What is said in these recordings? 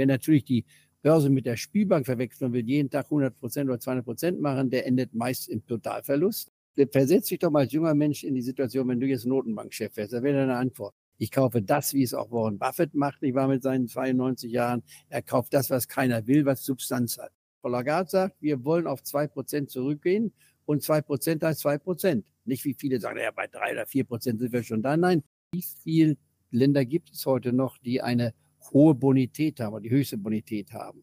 Wer natürlich die Börse mit der Spielbank verwechselt und will jeden Tag 100 Prozent oder 200 Prozent machen, der endet meist im Totalverlust. Versetz dich doch mal als junger Mensch in die Situation, wenn du jetzt Notenbankchef wärst. Da wäre deine Antwort. Ich kaufe das, wie es auch Warren Buffett macht, ich war mit seinen 92 Jahren. Er kauft das, was keiner will, was Substanz hat. Frau Lagarde sagt, wir wollen auf zwei Prozent zurückgehen und zwei Prozent heißt zwei Prozent. Nicht wie viele sagen, ja, bei drei oder vier Prozent sind wir schon da. Nein, wie viele Länder gibt es heute noch, die eine hohe Bonität haben, die höchste Bonität haben?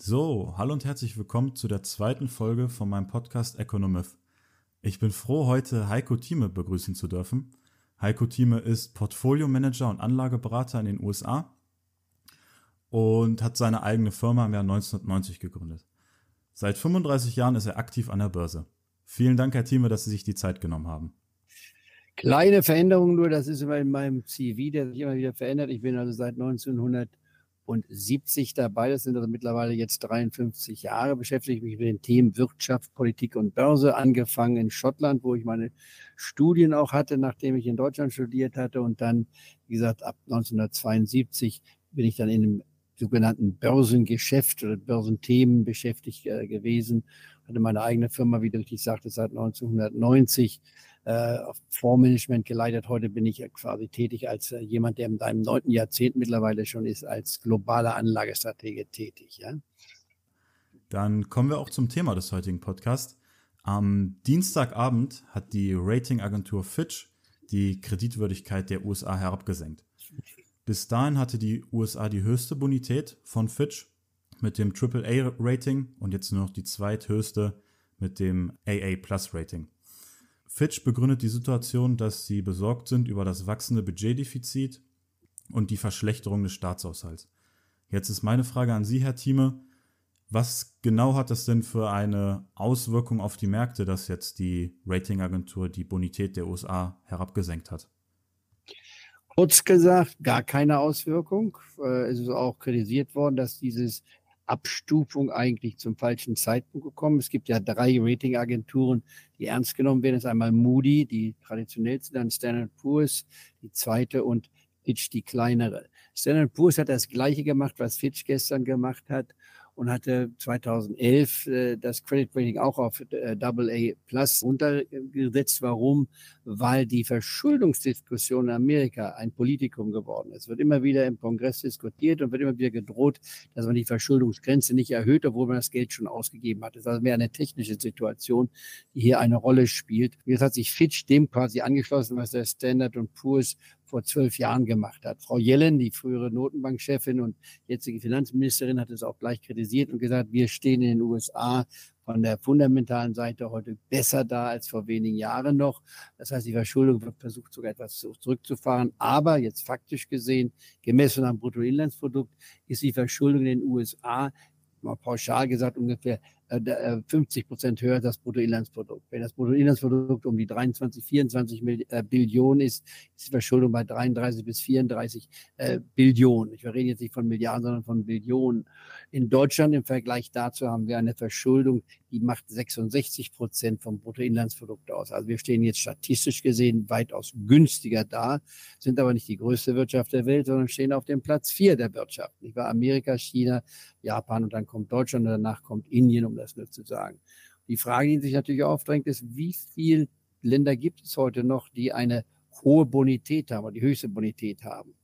So, hallo und herzlich willkommen zu der zweiten Folge von meinem Podcast Economist. Ich bin froh, heute Heiko Thieme begrüßen zu dürfen. Heiko Thieme ist Portfolio-Manager und Anlageberater in den USA und hat seine eigene Firma im Jahr 1990 gegründet. Seit 35 Jahren ist er aktiv an der Börse. Vielen Dank, Herr Thieme, dass Sie sich die Zeit genommen haben. Kleine Veränderung nur, das ist immer in meinem CV, der sich immer wieder verändert. Ich bin also seit 1900 und 70 dabei. Das sind also mittlerweile jetzt 53 Jahre. Beschäftige ich mich mit den Themen Wirtschaft, Politik und Börse. Angefangen in Schottland, wo ich meine Studien auch hatte, nachdem ich in Deutschland studiert hatte. Und dann, wie gesagt, ab 1972 bin ich dann in dem sogenannten Börsengeschäft oder Börsenthemen beschäftigt äh, gewesen. Hatte meine eigene Firma, wie du richtig sagte, seit 1990 äh, Fondsmanagement geleitet. Heute bin ich quasi tätig als äh, jemand, der in seinem neunten Jahrzehnt mittlerweile schon ist, als globaler Anlagestratege tätig. Ja? Dann kommen wir auch zum Thema des heutigen Podcasts. Am Dienstagabend hat die Ratingagentur Fitch die Kreditwürdigkeit der USA herabgesenkt. Bis dahin hatte die USA die höchste Bonität von Fitch mit dem AAA-Rating und jetzt nur noch die zweithöchste mit dem AA-Plus-Rating. Fitch begründet die Situation, dass sie besorgt sind über das wachsende Budgetdefizit und die Verschlechterung des Staatshaushalts. Jetzt ist meine Frage an Sie, Herr Thieme. Was genau hat das denn für eine Auswirkung auf die Märkte, dass jetzt die Ratingagentur die Bonität der USA herabgesenkt hat? Kurz gesagt, gar keine Auswirkung. Äh, es ist auch kritisiert worden, dass dieses Abstufung eigentlich zum falschen Zeitpunkt gekommen. Es gibt ja drei Ratingagenturen, die ernst genommen werden. Das ist einmal Moody, die traditionellste, dann Standard Poor's, die zweite und Fitch, die kleinere. Standard Poor's hat das Gleiche gemacht, was Fitch gestern gemacht hat und hatte 2011 äh, das Credit Rating auch auf äh, AA Plus runtergesetzt. Warum? Weil die Verschuldungsdiskussion in Amerika ein Politikum geworden ist. Es wird immer wieder im Kongress diskutiert und wird immer wieder gedroht, dass man die Verschuldungsgrenze nicht erhöht, obwohl man das Geld schon ausgegeben hat. Das ist also mehr eine technische Situation, die hier eine Rolle spielt. Jetzt hat sich Fitch dem quasi angeschlossen, was der Standard Poor's vor zwölf Jahren gemacht hat. Frau Yellen, die frühere Notenbankchefin und jetzige Finanzministerin, hat es auch gleich kritisiert und gesagt, wir stehen in den USA von der fundamentalen Seite heute besser da als vor wenigen Jahren noch. Das heißt, die Verschuldung wird versucht, sogar etwas zurückzufahren. Aber jetzt faktisch gesehen, gemessen am Bruttoinlandsprodukt, ist die Verschuldung in den USA mal pauschal gesagt ungefähr 50 äh, Prozent höher das Bruttoinlandsprodukt. Wenn das Bruttoinlandsprodukt um die 23, 24 äh, Billionen ist, ist die Verschuldung bei 33 bis 34 äh, Billionen. Ich rede jetzt nicht von Milliarden, sondern von Billionen. In Deutschland im Vergleich dazu haben wir eine Verschuldung, die macht 66 Prozent vom Bruttoinlandsprodukt aus. Also wir stehen jetzt statistisch gesehen weitaus günstiger da, sind aber nicht die größte Wirtschaft der Welt, sondern stehen auf dem Platz vier der Wirtschaft. Ich war Amerika, China, Japan und dann kommt Deutschland und danach kommt Indien, um das nur zu sagen. Die Frage, die sich natürlich aufdrängt, ist, wie viele Länder gibt es heute noch, die eine hohe Bonität haben die höchste Bonität haben?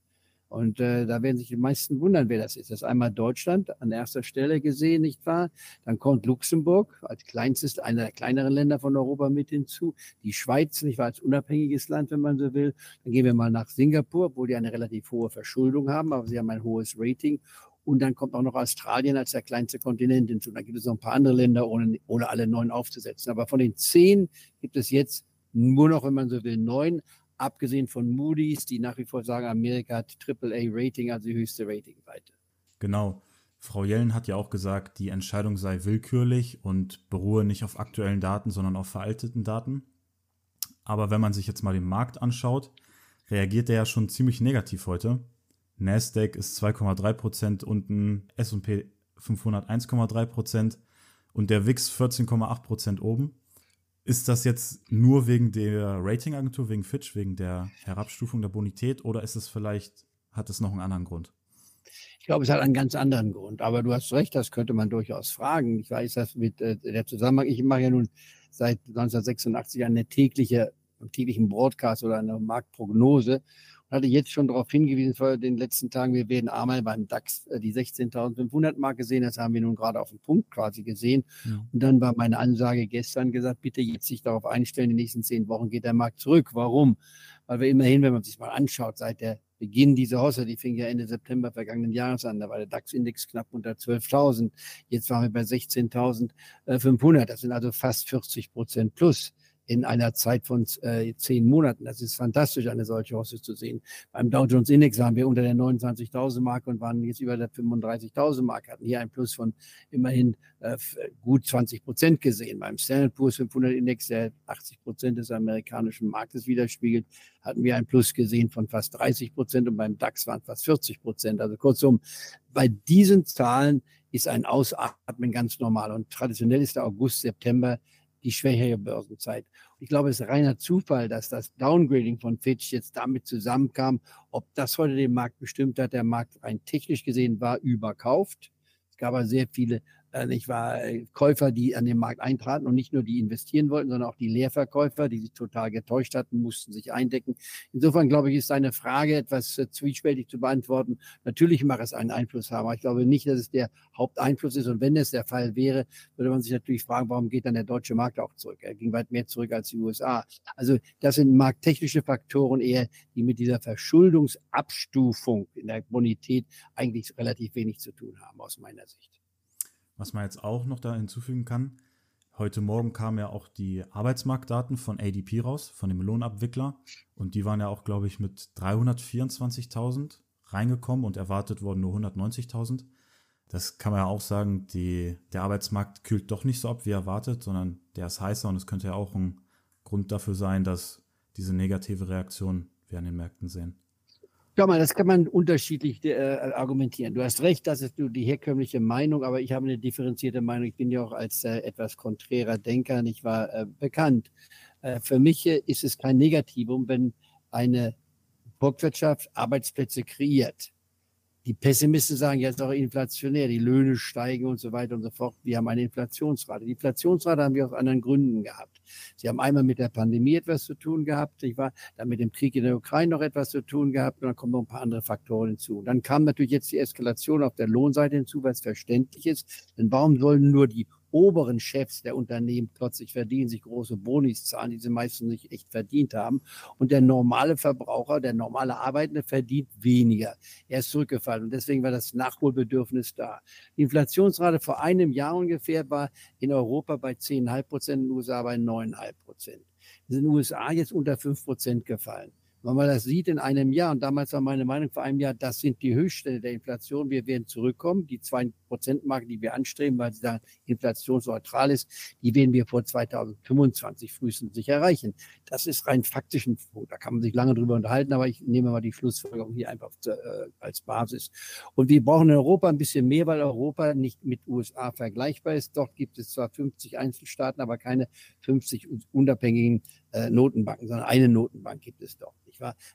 Und äh, da werden sich die meisten wundern, wer das ist. Das ist einmal Deutschland an erster Stelle gesehen, nicht wahr? Dann kommt Luxemburg als kleinstes, einer der kleineren Länder von Europa mit hinzu. Die Schweiz, nicht wahr, als unabhängiges Land, wenn man so will. Dann gehen wir mal nach Singapur, obwohl die eine relativ hohe Verschuldung haben, aber sie haben ein hohes Rating. Und dann kommt auch noch Australien als der kleinste Kontinent hinzu. Da gibt es noch ein paar andere Länder, ohne, ohne alle neun aufzusetzen. Aber von den zehn gibt es jetzt nur noch, wenn man so will, neun, abgesehen von Moody's, die nach wie vor sagen, Amerika hat AAA-Rating, also die höchste Ratingweite. Genau. Frau Jellen hat ja auch gesagt, die Entscheidung sei willkürlich und beruhe nicht auf aktuellen Daten, sondern auf veralteten Daten. Aber wenn man sich jetzt mal den Markt anschaut, reagiert der ja schon ziemlich negativ heute. Nasdaq ist 2,3% unten, S&P 500 1,3% und der WIX 14,8% oben. Ist das jetzt nur wegen der Ratingagentur, wegen Fitch, wegen der Herabstufung der Bonität oder ist es vielleicht, hat es noch einen anderen Grund? Ich glaube, es hat einen ganz anderen Grund. Aber du hast recht, das könnte man durchaus fragen. Ich weiß, dass mit äh, der Zusammenhang, ich mache ja nun seit 1986 eine tägliche, einen täglichen Broadcast oder eine Marktprognose hatte jetzt schon darauf hingewiesen vor den letzten Tagen, wir werden einmal beim DAX äh, die 16.500 Mark gesehen. Das haben wir nun gerade auf den Punkt quasi gesehen. Ja. Und dann war meine Ansage gestern gesagt, bitte jetzt sich darauf einstellen, die nächsten zehn Wochen geht der Markt zurück. Warum? Weil wir immerhin, wenn man sich mal anschaut, seit der Beginn dieser Hosse, die fing ja Ende September vergangenen Jahres an, da war der DAX-Index knapp unter 12.000. Jetzt waren wir bei 16.500. Das sind also fast 40 Prozent plus in einer Zeit von äh, zehn Monaten. Das ist fantastisch, eine solche Hosse zu sehen. Beim Dow Jones Index waren wir unter der 29.000 Marke und waren jetzt über der 35.000 Marke, hatten hier ein Plus von immerhin äh, gut 20 Prozent gesehen. Beim Standard Poor's 500 Index, der 80 Prozent des amerikanischen Marktes widerspiegelt, hatten wir ein Plus gesehen von fast 30 Prozent und beim DAX waren fast 40 Prozent. Also kurzum, bei diesen Zahlen ist ein Ausatmen ganz normal und traditionell ist der August, September die schwächere Börsenzeit. Ich glaube, es ist reiner Zufall, dass das Downgrading von Fitch jetzt damit zusammenkam. Ob das heute den Markt bestimmt hat, der Markt rein technisch gesehen war überkauft. Es gab aber sehr viele nicht wahr, äh, Käufer, die an den Markt eintraten und nicht nur die investieren wollten, sondern auch die Leerverkäufer, die sich total getäuscht hatten, mussten sich eindecken. Insofern glaube ich, ist deine Frage etwas äh, zwiespältig zu beantworten. Natürlich mag es einen Einfluss haben, aber ich glaube nicht, dass es der Haupteinfluss ist. Und wenn es der Fall wäre, würde man sich natürlich fragen, warum geht dann der deutsche Markt auch zurück? Er ging weit mehr zurück als die USA. Also das sind markttechnische Faktoren eher, die mit dieser Verschuldungsabstufung in der Bonität eigentlich relativ wenig zu tun haben, aus meiner Sicht. Was man jetzt auch noch da hinzufügen kann, heute Morgen kamen ja auch die Arbeitsmarktdaten von ADP raus, von dem Lohnabwickler. Und die waren ja auch, glaube ich, mit 324.000 reingekommen und erwartet wurden nur 190.000. Das kann man ja auch sagen, die, der Arbeitsmarkt kühlt doch nicht so ab, wie erwartet, sondern der ist heißer und es könnte ja auch ein Grund dafür sein, dass diese negative Reaktion wir an den Märkten sehen. Schau mal, das kann man unterschiedlich äh, argumentieren. Du hast recht, das ist nur die herkömmliche Meinung, aber ich habe eine differenzierte Meinung. Ich bin ja auch als äh, etwas konträrer Denker nicht wahr äh, bekannt. Äh, für mich äh, ist es kein Negativum, wenn eine Volkswirtschaft Arbeitsplätze kreiert. Die Pessimisten sagen jetzt auch inflationär, die Löhne steigen und so weiter und so fort. Wir haben eine Inflationsrate. Die Inflationsrate haben wir aus anderen Gründen gehabt. Sie haben einmal mit der Pandemie etwas zu tun gehabt, ich war dann mit dem Krieg in der Ukraine noch etwas zu tun gehabt und dann kommen noch ein paar andere Faktoren hinzu. Und dann kam natürlich jetzt die Eskalation auf der Lohnseite hinzu, es verständlich ist. Denn warum sollen nur die oberen Chefs der Unternehmen plötzlich verdienen, sich große Bonis zahlen, die sie meistens nicht echt verdient haben. Und der normale Verbraucher, der normale Arbeitende verdient weniger. Er ist zurückgefallen. Und deswegen war das Nachholbedürfnis da. Die Inflationsrate vor einem Jahr ungefähr war in Europa bei 10,5 Prozent, in den USA bei 9,5 Prozent. Sind in den USA jetzt unter 5 Prozent gefallen. Wenn man das sieht in einem Jahr, und damals war meine Meinung vor einem Jahr, das sind die Höchststände der Inflation, wir werden zurückkommen. Die 2%-Marke, die wir anstreben, weil sie da inflationsneutral ist, die werden wir vor 2025 frühestens nicht erreichen. Das ist rein faktisch ein Da kann man sich lange drüber unterhalten, aber ich nehme mal die Schlussfolgerung hier einfach äh, als Basis. Und wir brauchen in Europa ein bisschen mehr, weil Europa nicht mit USA vergleichbar ist. Dort gibt es zwar 50 Einzelstaaten, aber keine 50 unabhängigen äh, Notenbanken, sondern eine Notenbank gibt es dort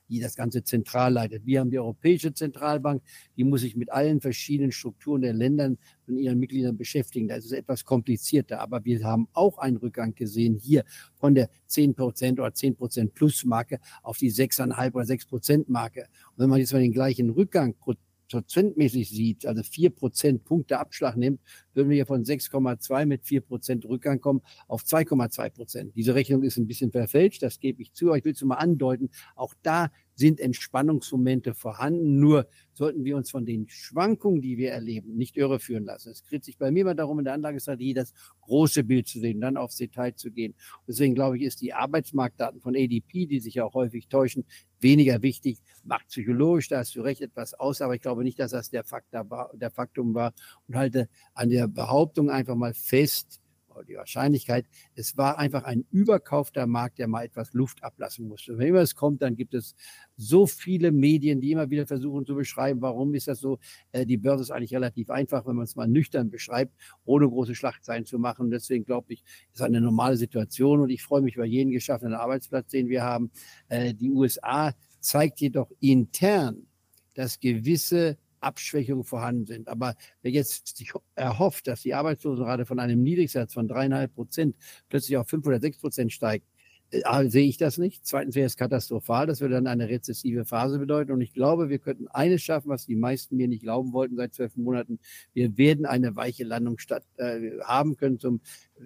die das Ganze zentral leitet. Wir haben die Europäische Zentralbank, die muss sich mit allen verschiedenen Strukturen der Länder und ihren Mitgliedern beschäftigen. Das ist etwas komplizierter, aber wir haben auch einen Rückgang gesehen hier von der 10% oder 10% Plus Marke auf die 6,5 oder 6% Marke. Und wenn man jetzt mal den gleichen Rückgang prozentmäßig sieht, also vier Prozent Punkte Abschlag nimmt, würden wir hier von 6,2 mit vier Prozent Rückgang kommen auf 2,2 Prozent. Diese Rechnung ist ein bisschen verfälscht, das gebe ich zu, aber ich will es mal andeuten. Auch da sind Entspannungsmomente vorhanden. Nur sollten wir uns von den Schwankungen, die wir erleben, nicht irreführen lassen. Es dreht sich bei mir immer darum, in der Anlagestrategie das große Bild zu sehen, dann aufs Detail zu gehen. deswegen glaube ich, ist die Arbeitsmarktdaten von ADP, die sich ja auch häufig täuschen, weniger wichtig. Macht psychologisch, da hast du recht, etwas aus, aber ich glaube nicht, dass das der, Faktor war, der Faktum war und halte an der Behauptung einfach mal fest, die Wahrscheinlichkeit, es war einfach ein überkaufter Markt, der mal etwas Luft ablassen musste. Wenn immer es kommt, dann gibt es so viele Medien, die immer wieder versuchen zu beschreiben, warum ist das so. Äh, die Börse ist eigentlich relativ einfach, wenn man es mal nüchtern beschreibt, ohne große Schlachtzeilen zu machen. Deswegen glaube ich, ist eine normale Situation und ich freue mich über jeden geschaffenen Arbeitsplatz, den wir haben. Äh, die USA zeigt jedoch intern, dass gewisse Abschwächungen vorhanden sind. Aber wer jetzt sich erhofft, dass die Arbeitslosenrate von einem Niedrigsatz von dreieinhalb Prozent plötzlich auf fünf oder sechs Prozent steigt, äh, sehe ich das nicht. Zweitens wäre es katastrophal. Das würde dann eine rezessive Phase bedeuten. Und ich glaube, wir könnten eines schaffen, was die meisten mir nicht glauben wollten seit zwölf Monaten. Wir werden eine weiche Landung statt, äh, haben können zum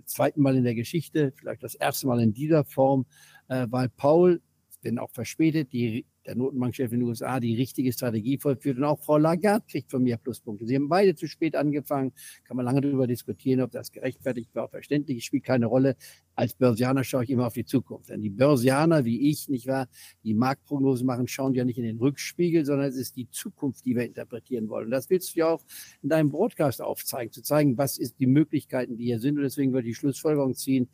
zweiten Mal in der Geschichte, vielleicht das erste Mal in dieser Form, äh, weil Paul, wenn auch verspätet, die der Notenbankchef in den USA die richtige Strategie vollführt. Und auch Frau Lagarde kriegt von mir Pluspunkte. Sie haben beide zu spät angefangen. Kann man lange darüber diskutieren, ob das gerechtfertigt war, verständlich. Es spielt keine Rolle. Als Börsianer schaue ich immer auf die Zukunft. Denn die Börsianer, wie ich, nicht wahr, die Marktprognosen machen, schauen ja nicht in den Rückspiegel, sondern es ist die Zukunft, die wir interpretieren wollen. Und das willst du ja auch in deinem Broadcast aufzeigen, zu zeigen, was ist die Möglichkeiten, die hier sind. Und deswegen würde ich die Schlussfolgerung ziehen.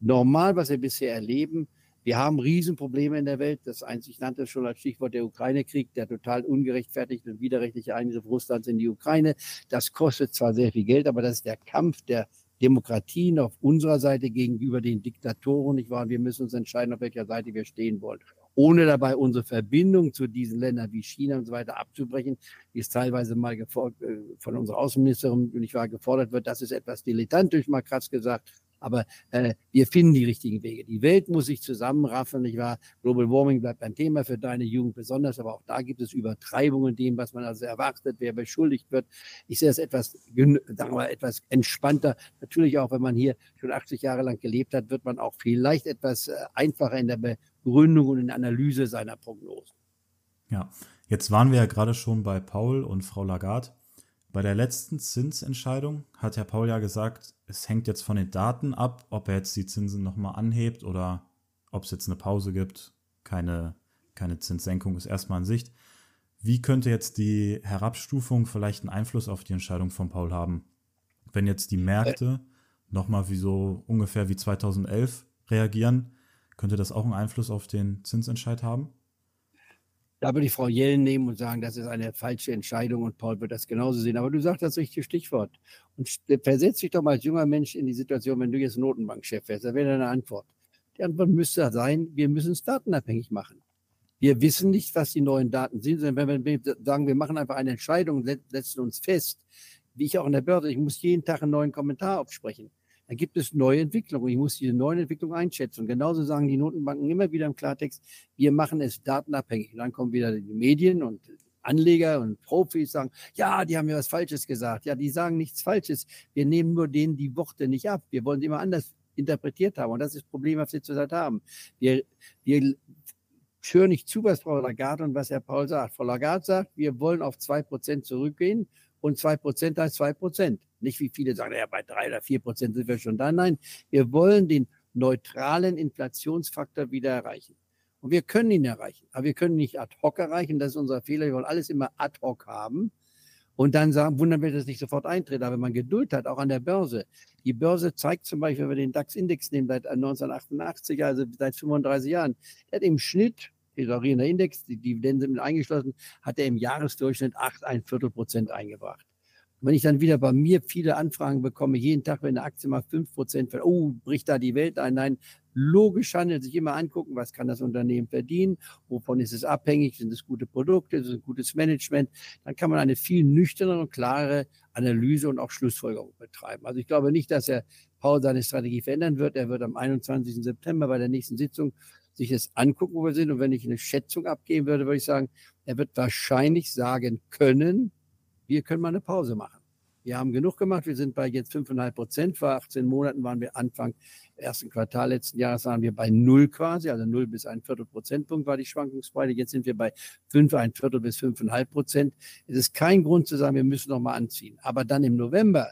Normal, was wir bisher erleben, wir haben Riesenprobleme in der Welt. Das einzig nannte schon als Stichwort der Ukraine-Krieg, der total ungerechtfertigte und widerrechtliche Eingriff Russlands in die Ukraine. Das kostet zwar sehr viel Geld, aber das ist der Kampf der Demokratien auf unserer Seite gegenüber den Diktatoren. Nicht wahr? Wir müssen uns entscheiden, auf welcher Seite wir stehen wollen. Ohne dabei unsere Verbindung zu diesen Ländern wie China und so weiter abzubrechen, wie es teilweise mal äh, von unserer Außenministerin nicht wahr, gefordert wird. Das ist etwas dilettantisch, mal krass gesagt. Aber äh, wir finden die richtigen Wege. Die Welt muss sich zusammenraffen, nicht wahr? Global Warming bleibt ein Thema für deine Jugend besonders, aber auch da gibt es Übertreibungen dem, was man also erwartet, wer beschuldigt wird. Ich sehe das etwas, sagen wir, etwas entspannter. Natürlich auch, wenn man hier schon 80 Jahre lang gelebt hat, wird man auch vielleicht etwas äh, einfacher in der Begründung und in der Analyse seiner Prognosen. Ja, jetzt waren wir ja gerade schon bei Paul und Frau Lagarde. Bei der letzten Zinsentscheidung hat Herr Paul ja gesagt, es hängt jetzt von den Daten ab, ob er jetzt die Zinsen nochmal anhebt oder ob es jetzt eine Pause gibt. Keine, keine Zinssenkung ist erstmal in Sicht. Wie könnte jetzt die Herabstufung vielleicht einen Einfluss auf die Entscheidung von Paul haben? Wenn jetzt die Märkte nochmal wie so ungefähr wie 2011 reagieren, könnte das auch einen Einfluss auf den Zinsentscheid haben? Da würde ich Frau Jellen nehmen und sagen, das ist eine falsche Entscheidung und Paul wird das genauso sehen. Aber du sagst das richtige Stichwort. Und versetz dich doch mal als junger Mensch in die Situation, wenn du jetzt Notenbankchef wärst. Da wäre deine Antwort. Die Antwort müsste sein, wir müssen es datenabhängig machen. Wir wissen nicht, was die neuen Daten sind, sondern wenn wir sagen, wir machen einfach eine Entscheidung setzen uns fest, wie ich auch in der Börse, ich muss jeden Tag einen neuen Kommentar aufsprechen dann gibt es neue Entwicklungen. Ich muss diese neuen Entwicklungen einschätzen. Genauso sagen die Notenbanken immer wieder im Klartext, wir machen es datenabhängig. Und dann kommen wieder die Medien und Anleger und Profis sagen, ja, die haben mir was Falsches gesagt. Ja, die sagen nichts Falsches. Wir nehmen nur denen die Worte nicht ab. Wir wollen sie immer anders interpretiert haben. Und das ist das Problem, was wir zurzeit haben. Wir, wir hören nicht zu, was Frau Lagarde und was Herr Paul sagt. Frau Lagarde sagt, wir wollen auf zwei Prozent zurückgehen und zwei Prozent heißt zwei Prozent. Nicht wie viele sagen, ja, bei drei oder vier Prozent sind wir schon da. Nein, wir wollen den neutralen Inflationsfaktor wieder erreichen. Und wir können ihn erreichen, aber wir können nicht ad hoc erreichen. Das ist unser Fehler. Wir wollen alles immer ad hoc haben. Und dann sagen, wundern wir, dass es nicht sofort eintritt. Aber wenn man Geduld hat, auch an der Börse. Die Börse zeigt zum Beispiel, wenn wir den DAX-Index nehmen, seit 1988, also seit 35 Jahren, der hat im Schnitt, tesorierender Index, die Dividenden sind eingeschlossen, hat er im Jahresdurchschnitt 8, ein Viertel Prozent eingebracht. Wenn ich dann wieder bei mir viele Anfragen bekomme, jeden Tag, wenn eine Aktie mal 5% fällt, oh, bricht da die Welt ein. Nein, logisch handelt sich immer angucken, was kann das Unternehmen verdienen, wovon ist es abhängig, sind es gute Produkte, ist es ein gutes Management. Dann kann man eine viel nüchternere und klare Analyse und auch Schlussfolgerung betreiben. Also ich glaube nicht, dass er Paul seine Strategie verändern wird. Er wird am 21. September bei der nächsten Sitzung sich das angucken, wo wir sind. Und wenn ich eine Schätzung abgeben würde, würde ich sagen, er wird wahrscheinlich sagen können, wir können mal eine Pause machen. Wir haben genug gemacht. Wir sind bei jetzt 5,5 Prozent. Vor 18 Monaten waren wir Anfang ersten Quartal letzten Jahres waren wir bei null quasi, also null bis ein Viertel Prozentpunkt war die Schwankungsbreite. Jetzt sind wir bei fünf, ein Viertel bis fünfeinhalb Prozent. Es ist kein Grund zu sagen, wir müssen noch mal anziehen. Aber dann im November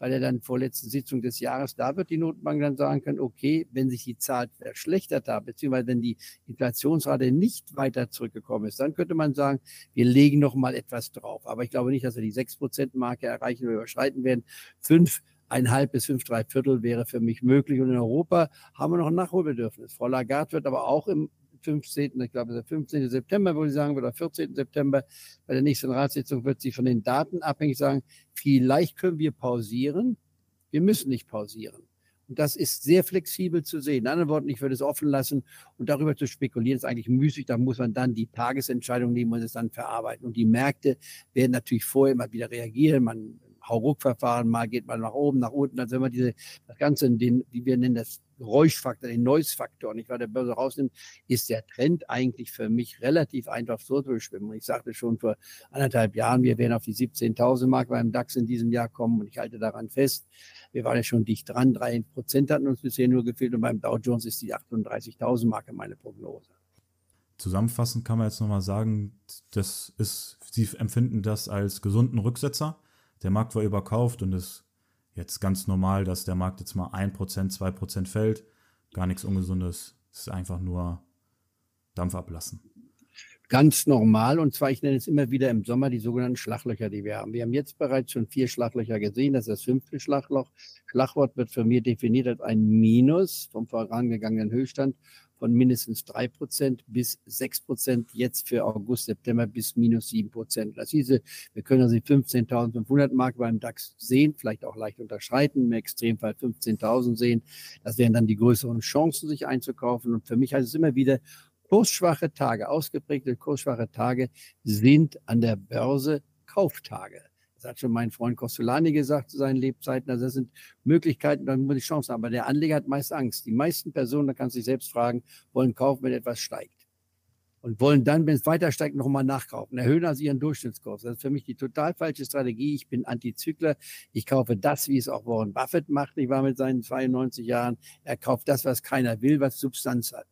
bei der dann vorletzten Sitzung des Jahres, da wird die Notenbank dann sagen können, okay, wenn sich die Zahl verschlechtert hat, beziehungsweise wenn die Inflationsrate nicht weiter zurückgekommen ist, dann könnte man sagen, wir legen noch mal etwas drauf. Aber ich glaube nicht, dass wir die 6%-Marke erreichen oder überschreiten werden. Fünf ein halb bis fünf, drei Viertel wäre für mich möglich. Und in Europa haben wir noch ein Nachholbedürfnis. Frau Lagarde wird aber auch im 15., ich glaube, der 15. September, würde ich sagen, oder 14. September bei der nächsten Ratssitzung wird sie von den Daten abhängig sagen, vielleicht können wir pausieren. Wir müssen nicht pausieren. Und das ist sehr flexibel zu sehen. In anderen Worten, ich würde es offen lassen und darüber zu spekulieren, ist eigentlich müßig. Da muss man dann die Tagesentscheidung nehmen und es dann verarbeiten. Und die Märkte werden natürlich vorher immer wieder reagieren. Man Hauruck-Verfahren, mal geht man nach oben, nach unten. Also wenn man diese, das Ganze, den, wie wir nennen das Geräuschfaktor, den Noise-Faktor nicht der Börse rausnimmt, ist der Trend eigentlich für mich relativ einfach so. Und ich sagte schon vor anderthalb Jahren, wir werden auf die 17.000 Mark beim DAX in diesem Jahr kommen und ich halte daran fest. Wir waren ja schon dicht dran, drei Prozent hatten uns bisher nur gefehlt und beim Dow Jones ist die 38.000 Marke meine Prognose. Zusammenfassend kann man jetzt nochmal sagen, das ist, Sie empfinden das als gesunden Rücksetzer der Markt war überkauft und es ist jetzt ganz normal, dass der Markt jetzt mal 1%, 2% fällt. Gar nichts Ungesundes. Es ist einfach nur Dampf ablassen. Ganz normal. Und zwar, ich nenne es immer wieder im Sommer die sogenannten Schlaglöcher, die wir haben. Wir haben jetzt bereits schon vier Schlaglöcher gesehen. Das ist das fünfte Schlagloch. Schlagwort wird von mir definiert als ein Minus vom vorangegangenen Höchststand von mindestens drei Prozent bis sechs Prozent, jetzt für August, September bis minus sieben Prozent. Das hieße, wir können also die 15.500 Mark beim DAX sehen, vielleicht auch leicht unterschreiten, im Extremfall 15.000 sehen. Das wären dann die größeren Chancen, sich einzukaufen. Und für mich heißt es immer wieder, kursschwache Tage, ausgeprägte kursschwache Tage sind an der Börse Kauftage. Das hat schon mein Freund Costolani gesagt zu seinen Lebzeiten. Also das sind Möglichkeiten, dann muss ich Chancen haben. Aber der Anleger hat meist Angst. Die meisten Personen, da kannst du dich selbst fragen, wollen kaufen, wenn etwas steigt. Und wollen dann, wenn es weiter steigt, nochmal nachkaufen. Erhöhen also ihren Durchschnittskurs. Das ist für mich die total falsche Strategie. Ich bin Antizykler. Ich kaufe das, wie es auch Warren Buffett macht. Ich war mit seinen 92 Jahren. Er kauft das, was keiner will, was Substanz hat.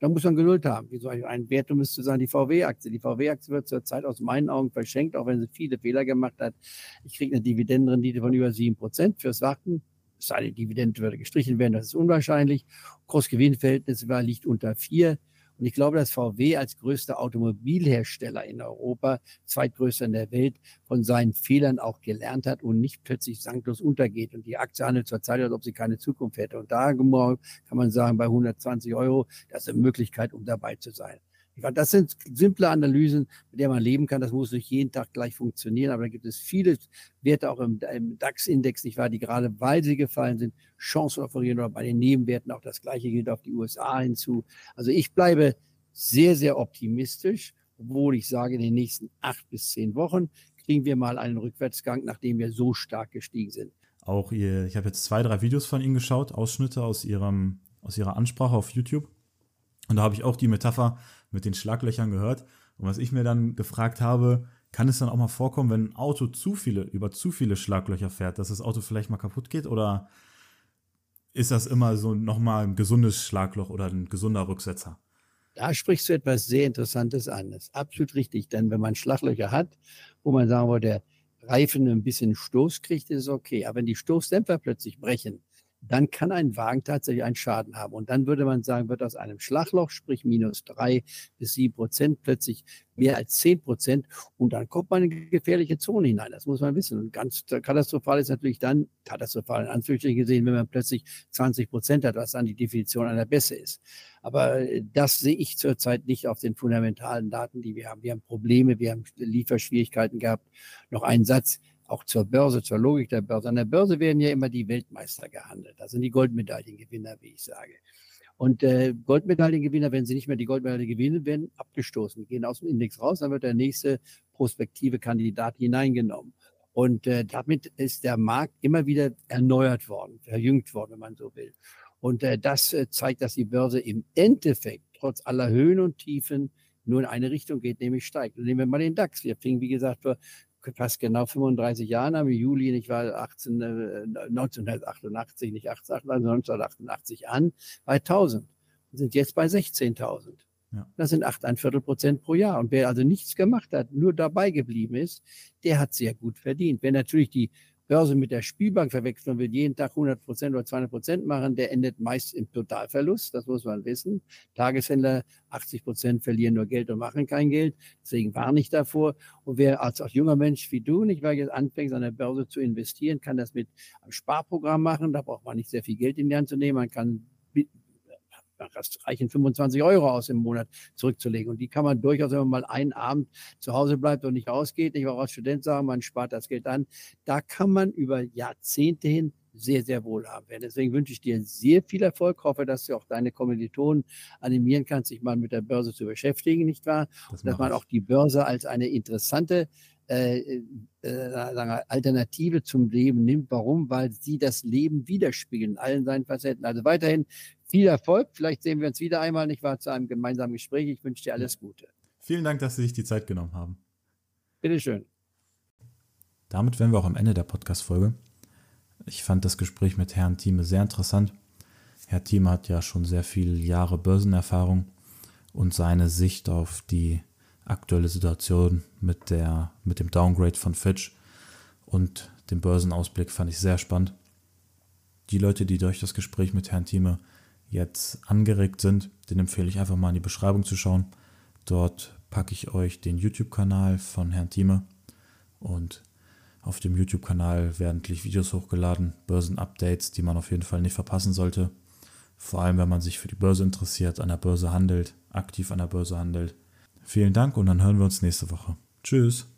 Da muss man Geduld haben. Wie so ein Wert müsste sein, die VW-Aktie. Die VW-Aktie wird zurzeit aus meinen Augen verschenkt, auch wenn sie viele Fehler gemacht hat. Ich kriege eine Dividendenrendite von über sieben Prozent fürs Warten. Es sei denn, Dividende würde gestrichen werden, das ist unwahrscheinlich. Kursgewinnverhältnis liegt unter vier. Und ich glaube, dass VW als größter Automobilhersteller in Europa, zweitgrößter in der Welt, von seinen Fehlern auch gelernt hat und nicht plötzlich sanklos untergeht. Und die Aktie handelt zurzeit, als ob sie keine Zukunft hätte. Und da kann man sagen, bei 120 Euro, das ist eine Möglichkeit, um dabei zu sein. Das sind simple Analysen, mit denen man leben kann. Das muss nicht jeden Tag gleich funktionieren, aber da gibt es viele Werte auch im, im DAX-Index, nicht wahr, die gerade weil sie gefallen sind, Chancen offerieren oder bei den Nebenwerten auch das Gleiche gilt auf die USA hinzu. Also ich bleibe sehr, sehr optimistisch, obwohl ich sage, in den nächsten acht bis zehn Wochen kriegen wir mal einen Rückwärtsgang, nachdem wir so stark gestiegen sind. Auch ihr, ich habe jetzt zwei, drei Videos von Ihnen geschaut, Ausschnitte aus Ihrem, aus Ihrer Ansprache auf YouTube. Und da habe ich auch die Metapher mit den Schlaglöchern gehört. Und was ich mir dann gefragt habe, kann es dann auch mal vorkommen, wenn ein Auto zu viele, über zu viele Schlaglöcher fährt, dass das Auto vielleicht mal kaputt geht? Oder ist das immer so nochmal ein gesundes Schlagloch oder ein gesunder Rücksetzer? Da sprichst du etwas sehr Interessantes an. Das ist absolut richtig, denn wenn man Schlaglöcher hat, wo man sagen würde, der Reifen ein bisschen Stoß kriegt, ist es okay. Aber wenn die Stoßdämpfer plötzlich brechen, dann kann ein Wagen tatsächlich einen Schaden haben. Und dann würde man sagen, wird aus einem Schlagloch, sprich minus drei bis sieben Prozent, plötzlich mehr als zehn Prozent. Und dann kommt man in eine gefährliche Zone hinein. Das muss man wissen. Und ganz katastrophal ist natürlich dann, katastrophal in Anführungsstrichen gesehen, wenn man plötzlich 20 Prozent hat, was dann die Definition einer Bässe ist. Aber äh, das sehe ich zurzeit nicht auf den fundamentalen Daten, die wir haben. Wir haben Probleme, wir haben Lieferschwierigkeiten gehabt. Noch ein Satz auch zur Börse, zur Logik der Börse. An der Börse werden ja immer die Weltmeister gehandelt. Das sind die Goldmedaillengewinner, wie ich sage. Und äh, Goldmedaillengewinner, wenn sie nicht mehr die Goldmedaille gewinnen, werden abgestoßen, gehen aus dem Index raus, dann wird der nächste prospektive Kandidat hineingenommen. Und äh, damit ist der Markt immer wieder erneuert worden, verjüngt worden, wenn man so will. Und äh, das äh, zeigt, dass die Börse im Endeffekt trotz aller Höhen und Tiefen nur in eine Richtung geht, nämlich steigt. Und nehmen wir mal den DAX. Wir fingen, wie gesagt, vor fast genau 35 Jahren am Juli, ich war 18, äh, 1988, nicht 18, sondern 1988 an, bei 1000 und sind jetzt bei 16.000. Ja. Das sind acht ein Viertel Prozent pro Jahr. Und wer also nichts gemacht hat, nur dabei geblieben ist, der hat sehr gut verdient. Wer natürlich die Börse mit der Spielbank verwechselt und will jeden Tag 100 Prozent oder 200 Prozent machen, der endet meist im Totalverlust. Das muss man wissen. Tageshändler 80 Prozent verlieren nur Geld und machen kein Geld. Deswegen warne ich davor. Und wer als auch junger Mensch wie du nicht, weil jetzt anfängt, an der Börse zu investieren, kann das mit einem Sparprogramm machen. Da braucht man nicht sehr viel Geld in die Hand zu nehmen. Man kann das reichen 25 Euro aus im Monat zurückzulegen. Und die kann man durchaus, wenn man mal einen Abend zu Hause bleibt und nicht rausgeht, ich war auch als Student sagen, man spart das Geld an, da kann man über Jahrzehnte hin sehr, sehr wohlhabend werden. Deswegen wünsche ich dir sehr viel Erfolg. Hoffe, dass du auch deine Kommilitonen animieren kannst, sich mal mit der Börse zu beschäftigen, nicht wahr? Das dass man auch die Börse als eine interessante äh, äh, Alternative zum Leben nimmt. Warum? Weil sie das Leben widerspiegeln, in allen seinen Facetten. Also weiterhin viel Erfolg. Vielleicht sehen wir uns wieder einmal, nicht wahr, zu einem gemeinsamen Gespräch. Ich wünsche dir alles Gute. Vielen Dank, dass Sie sich die Zeit genommen haben. Bitteschön. Damit wären wir auch am Ende der Podcast-Folge. Ich fand das Gespräch mit Herrn Thieme sehr interessant. Herr Thieme hat ja schon sehr viele Jahre Börsenerfahrung und seine Sicht auf die aktuelle Situation mit, der, mit dem Downgrade von Fitch und dem Börsenausblick fand ich sehr spannend. Die Leute, die durch das Gespräch mit Herrn Thieme jetzt angeregt sind, den empfehle ich einfach mal in die Beschreibung zu schauen. Dort packe ich euch den YouTube-Kanal von Herrn Thieme und auf dem YouTube-Kanal werden gleich Videos hochgeladen, Börsen-Updates, die man auf jeden Fall nicht verpassen sollte. Vor allem, wenn man sich für die Börse interessiert, an der Börse handelt, aktiv an der Börse handelt. Vielen Dank und dann hören wir uns nächste Woche. Tschüss.